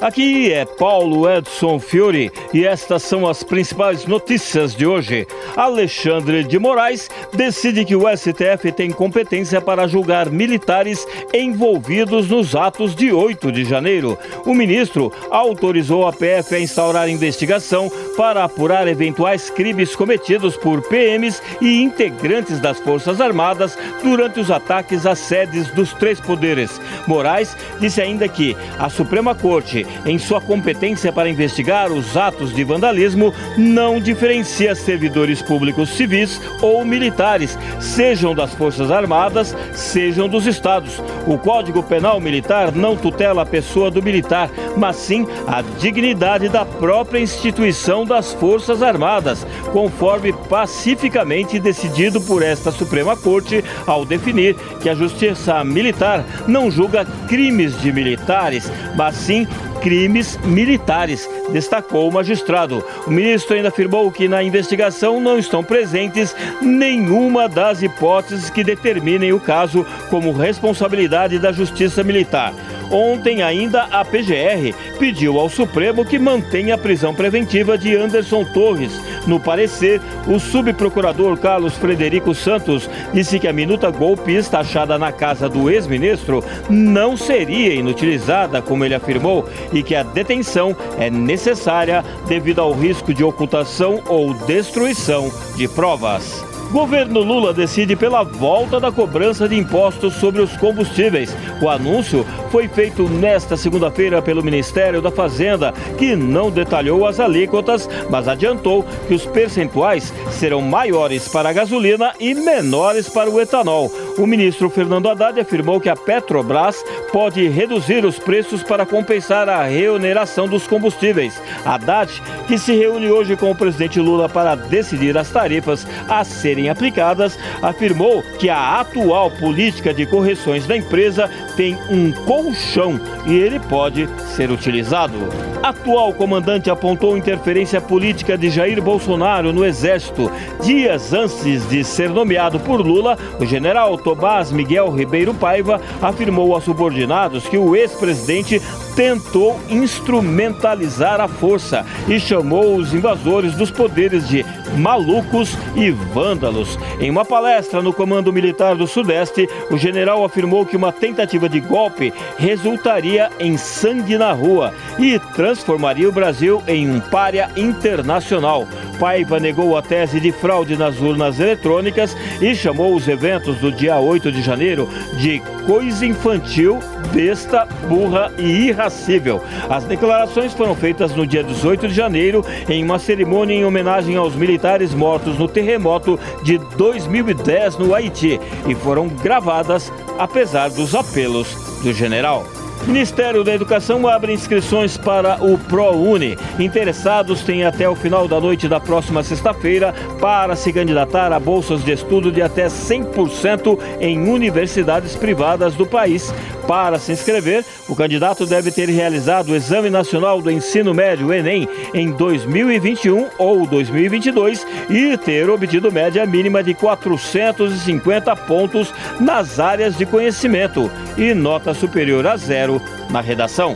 aqui é Paulo Edson Fiore e estas são as principais notícias de hoje. Alexandre de Moraes decide que o STF tem competência para julgar militares envolvidos nos atos de 8 de janeiro. O ministro autorizou a PF a instaurar investigação para apurar eventuais crimes cometidos por PMs e integrantes das Forças Armadas durante os ataques às sedes dos três poderes. Moraes disse ainda que a Suprema Corte, em sua competência para investigar os atos de vandalismo, não diferencia servidores públicos civis ou militares, sejam das Forças Armadas, sejam dos Estados. O Código Penal Militar não tutela a pessoa do militar, mas sim a dignidade da própria instituição das Forças Armadas, conforme pacificamente decidido por esta Suprema Corte ao definir que a Justiça Militar não julga crimes de militares, mas sim crimes militares, destacou o magistrado. O ministro ainda afirmou que na investigação não estão presentes nenhuma das hipóteses que determinem o caso como responsabilidade da Justiça Militar. Ontem, ainda, a PGR pediu ao Supremo que mantenha a prisão preventiva de Anderson Torres. No parecer, o subprocurador Carlos Frederico Santos disse que a minuta golpista achada na casa do ex-ministro não seria inutilizada, como ele afirmou, e que a detenção é necessária devido ao risco de ocultação ou destruição de provas. Governo Lula decide pela volta da cobrança de impostos sobre os combustíveis. O anúncio foi feito nesta segunda-feira pelo Ministério da Fazenda, que não detalhou as alíquotas, mas adiantou que os percentuais serão maiores para a gasolina e menores para o etanol. O ministro Fernando Haddad afirmou que a Petrobras pode reduzir os preços para compensar a reoneração dos combustíveis. Haddad, que se reúne hoje com o presidente Lula para decidir as tarifas a serem aplicadas, afirmou que a atual política de correções da empresa tem um colchão e ele pode ser utilizado. Atual comandante apontou interferência política de Jair Bolsonaro no Exército. Dias antes de ser nomeado por Lula, o general Tomás Miguel Ribeiro Paiva afirmou aos subordinados que o ex-presidente tentou instrumentalizar a força e chamou os invasores dos poderes de malucos e vândalos. Em uma palestra no Comando Militar do Sudeste, o general afirmou que uma tentativa de golpe resultaria em sangue na rua e transformaria o Brasil em um párea internacional. Paiva negou a tese de fraude nas urnas eletrônicas e chamou os eventos do dia 8 de janeiro de coisa infantil, besta, burra e irracível. As declarações foram feitas no dia 18 de janeiro em uma cerimônia em homenagem aos militares mortos no terremoto de 2010 no Haiti e foram gravadas apesar dos apelos do general. Ministério da Educação abre inscrições para o ProUni. Interessados têm até o final da noite da próxima sexta-feira para se candidatar a bolsas de estudo de até 100% em universidades privadas do país. Para se inscrever, o candidato deve ter realizado o Exame Nacional do Ensino Médio, Enem, em 2021 ou 2022 e ter obtido média mínima de 450 pontos nas áreas de conhecimento e nota superior a zero na redação.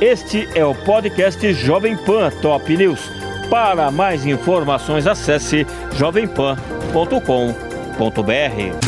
Este é o podcast Jovem Pan Top News. Para mais informações, acesse jovempan.com.br.